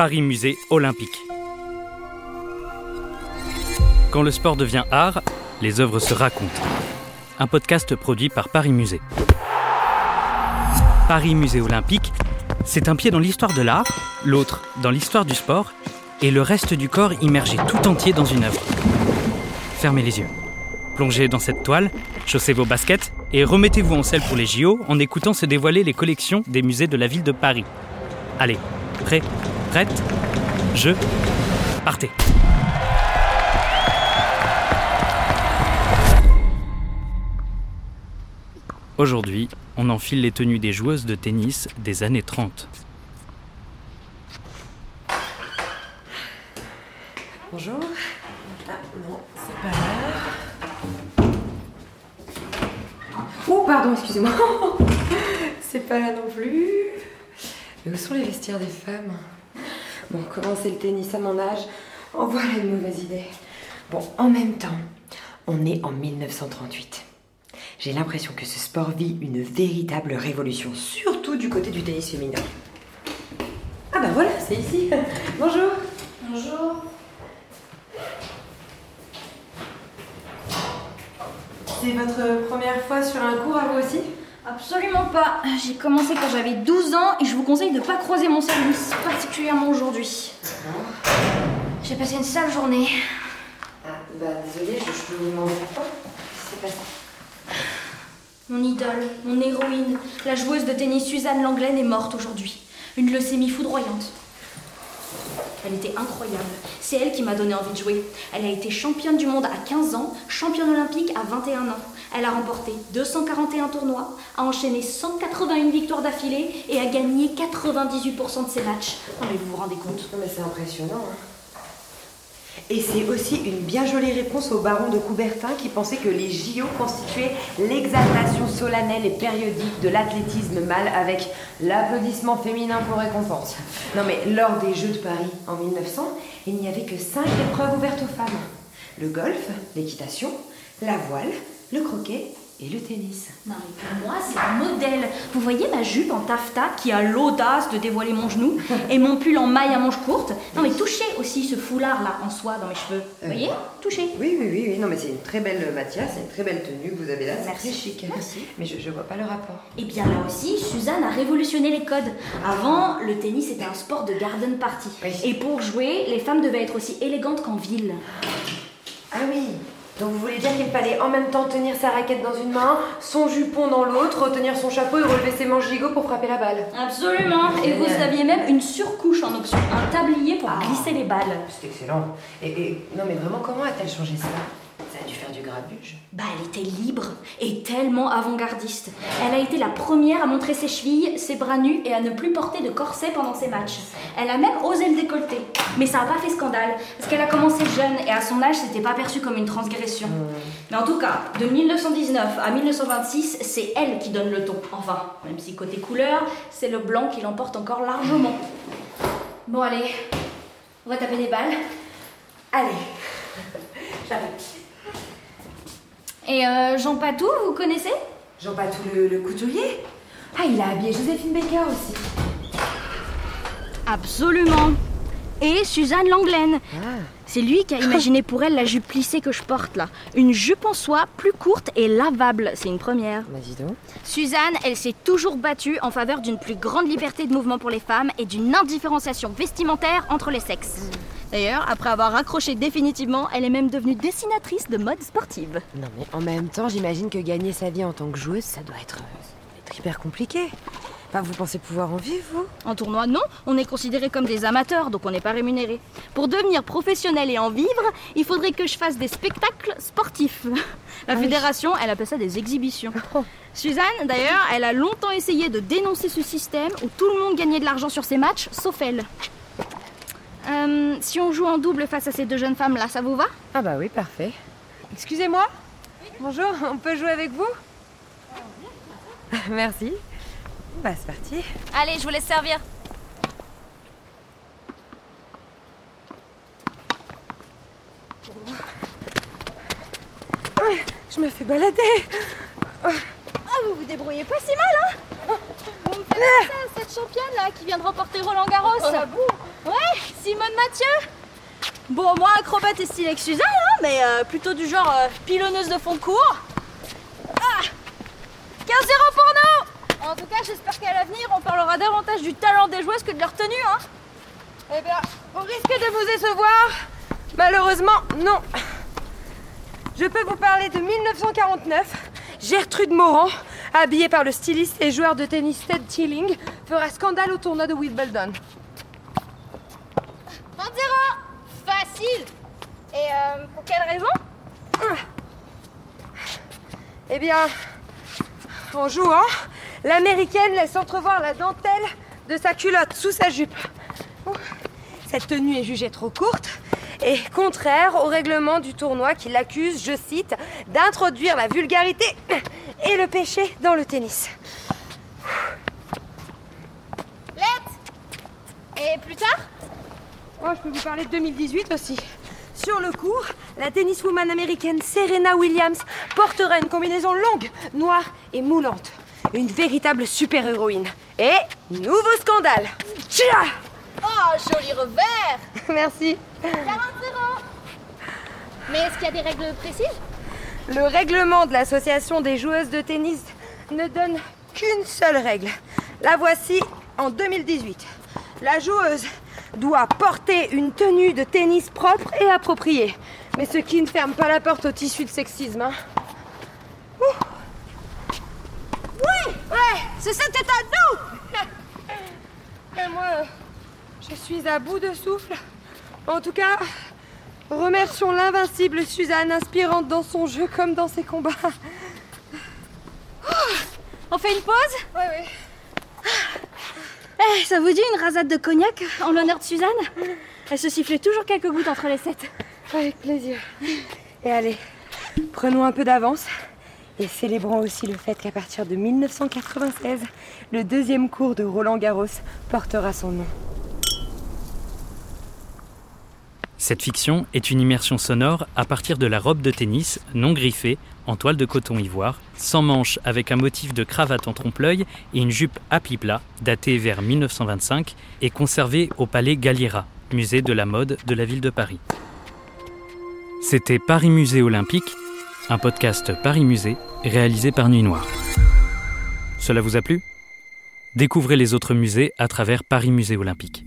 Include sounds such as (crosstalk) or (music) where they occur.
Paris Musée Olympique. Quand le sport devient art, les œuvres se racontent. Un podcast produit par Paris Musée. Paris Musée Olympique, c'est un pied dans l'histoire de l'art, l'autre dans l'histoire du sport, et le reste du corps immergé tout entier dans une œuvre. Fermez les yeux. Plongez dans cette toile, chaussez vos baskets et remettez-vous en selle pour les JO en écoutant se dévoiler les collections des musées de la ville de Paris. Allez, prêt, prête, je, partez. Aujourd'hui, on enfile les tenues des joueuses de tennis des années 30. Bonjour. Ah non, c'est pas là. Oh, pardon, excusez-moi. (laughs) c'est pas là non plus. Mais où sont les vestiaires des femmes? Bon, commencer le tennis à mon âge, en voilà une mauvaise idée. Bon, en même temps, on est en 1938. J'ai l'impression que ce sport vit une véritable révolution, surtout du côté du tennis féminin. Ah bah voilà, c'est ici. (laughs) Bonjour. Bonjour. C'est votre première fois sur un cours à vous aussi? Absolument pas. J'ai commencé quand j'avais 12 ans et je vous conseille de ne pas croiser mon service, particulièrement aujourd'hui. J'ai passé une sale journée. Ah, bah désolée, je, je peux vous demander pourquoi C'est pas ça. Mon idole, mon héroïne, la joueuse de tennis Suzanne Langlaine est morte aujourd'hui. Une leucémie foudroyante. Elle était incroyable. C'est elle qui m'a donné envie de jouer. Elle a été championne du monde à 15 ans, championne olympique à 21 ans. Elle a remporté 241 tournois, a enchaîné 181 victoires d'affilée et a gagné 98% de ses matchs. Non mais vous vous rendez compte? Non mais c'est impressionnant. Hein. Et c'est aussi une bien jolie réponse au baron de Coubertin qui pensait que les JO constituaient l'exaltation solennelle et périodique de l'athlétisme mâle avec l'applaudissement féminin pour récompense. Non mais lors des Jeux de Paris en 1900, il n'y avait que cinq épreuves ouvertes aux femmes. Le golf, l'équitation, la voile, le croquet et le tennis. Non mais pour moi c'est un modèle. Vous voyez ma jupe en taffetas qui a l'audace de dévoiler mon genou et mon pull en maille à manches courtes? Non mais touchez aussi ce foulard là en soie dans mes cheveux. Vous voyez? Touchez. Oui, oui, oui, oui. Non mais c'est une très belle matière, c'est une très belle tenue que vous avez là. Merci. très chic. Merci. Mais je, je vois pas le rapport. Et bien là aussi, Suzanne a révolutionné les codes. Avant, le tennis était un sport de garden party. Oui. Et pour jouer, les femmes devaient être aussi élégantes qu'en ville. Ah oui donc vous voulez dire qu'il fallait en même temps tenir sa raquette dans une main, son jupon dans l'autre, tenir son chapeau et relever ses manches gigots pour frapper la balle. Absolument. Et vous aviez même une surcouche en option, un tablier pour glisser les balles. C'est excellent. Et, et- non mais vraiment comment a-t-elle changé Ça? A dû faire du grabuge. Bah, elle était libre et tellement avant-gardiste. Elle a été la première à montrer ses chevilles, ses bras nus et à ne plus porter de corset pendant ses matchs. Elle a même osé le décolleter. Mais ça n'a pas fait scandale, parce qu'elle a commencé jeune et à son âge, c'était pas perçu comme une transgression. Mais en tout cas, de 1919 à 1926, c'est elle qui donne le ton. Enfin, même si côté couleur, c'est le blanc qui l'emporte encore largement. Bon, allez, on va taper des balles. Allez J'arrive. Et euh, Jean Patou, vous connaissez? Jean Patou le, le couturier Ah il a habillé Joséphine Baker aussi. Absolument. Et Suzanne Langlaine. Ah. C'est lui qui a imaginé pour elle la jupe plissée que je porte là. Une jupe en soie plus courte et lavable. C'est une première. Bah dis donc. Suzanne, elle s'est toujours battue en faveur d'une plus grande liberté de mouvement pour les femmes et d'une indifférenciation vestimentaire entre les sexes. D'ailleurs, après avoir raccroché définitivement, elle est même devenue dessinatrice de mode sportive. Non mais en même temps j'imagine que gagner sa vie en tant que joueuse ça doit être, euh, être hyper compliqué. Enfin vous pensez pouvoir en vivre vous? En tournoi, non, on est considérés comme des amateurs, donc on n'est pas rémunérés. Pour devenir professionnel et en vivre, il faudrait que je fasse des spectacles sportifs. La oui. fédération, elle appelle ça des exhibitions. (laughs) Suzanne, d'ailleurs, elle a longtemps essayé de dénoncer ce système où tout le monde gagnait de l'argent sur ses matchs, sauf elle. Euh, si on joue en double face à ces deux jeunes femmes là, ça vous va Ah bah oui parfait. Excusez-moi Bonjour, on peut jouer avec vous Merci. Bah c'est parti. Allez, je vous laisse servir. Je me fais balader. Ah, vous vous débrouillez pas si mal, hein Vous me faites penser à cette championne là qui vient de remporter Roland Garros. Oh, Ouais même Mathieu? Bon, moi, acrobate et style Suzanne, hein, mais euh, plutôt du genre euh, pilonneuse de fond de cours. Ah 15-0 pour nous En tout cas, j'espère qu'à l'avenir, on parlera davantage du talent des joueuses que de leur tenue, hein. Eh bien, au risque de vous décevoir, malheureusement, non. Je peux vous parler de 1949. Gertrude Morand, habillée par le styliste et joueur de tennis Ted Tilling, fera scandale au tournoi de Wimbledon. Et euh, pour quelle raison? Eh bien, en jouant, l'américaine laisse entrevoir la dentelle de sa culotte sous sa jupe. Cette tenue est jugée trop courte et contraire au règlement du tournoi qui l'accuse, je cite, d'introduire la vulgarité et le péché dans le tennis. Let's. Et plus tard? Oh, je peux vous parler de 2018 aussi. Sur le court, la tenniswoman américaine Serena Williams portera une combinaison longue, noire et moulante. Une véritable super-héroïne. Et nouveau scandale. Tcha Oh, joli revers (laughs) Merci. 40-0 Mais est-ce qu'il y a des règles précises? Le règlement de l'association des joueuses de tennis ne donne qu'une seule règle. La voici en 2018. La joueuse doit porter une tenue de tennis propre et appropriée. Mais ce qui ne ferme pas la porte au tissu de sexisme. hein. Oui Ouais C'est c'était à nous (laughs) Et moi, je suis à bout de souffle. En tout cas, remercions l'invincible Suzanne, inspirante dans son jeu comme dans ses combats. On fait une pause? Oui, oui. Eh, ça vous dit une rasade de cognac en l'honneur de Suzanne Elle se sifflait toujours quelques gouttes entre les sept. Avec plaisir. Et allez, prenons un peu d'avance et célébrons aussi le fait qu'à partir de 1996, le deuxième cours de Roland Garros portera son nom. Cette fiction est une immersion sonore à partir de la robe de tennis non griffée en toile de coton ivoire, sans manches avec un motif de cravate en trompe-l'œil et une jupe à plis plat datée vers 1925 et conservée au palais Galliera, musée de la mode de la ville de Paris. C'était Paris Musée Olympique, un podcast Paris Musée réalisé par Nuit Noire. Cela vous a plu? Découvrez les autres musées à travers Paris Musée Olympique.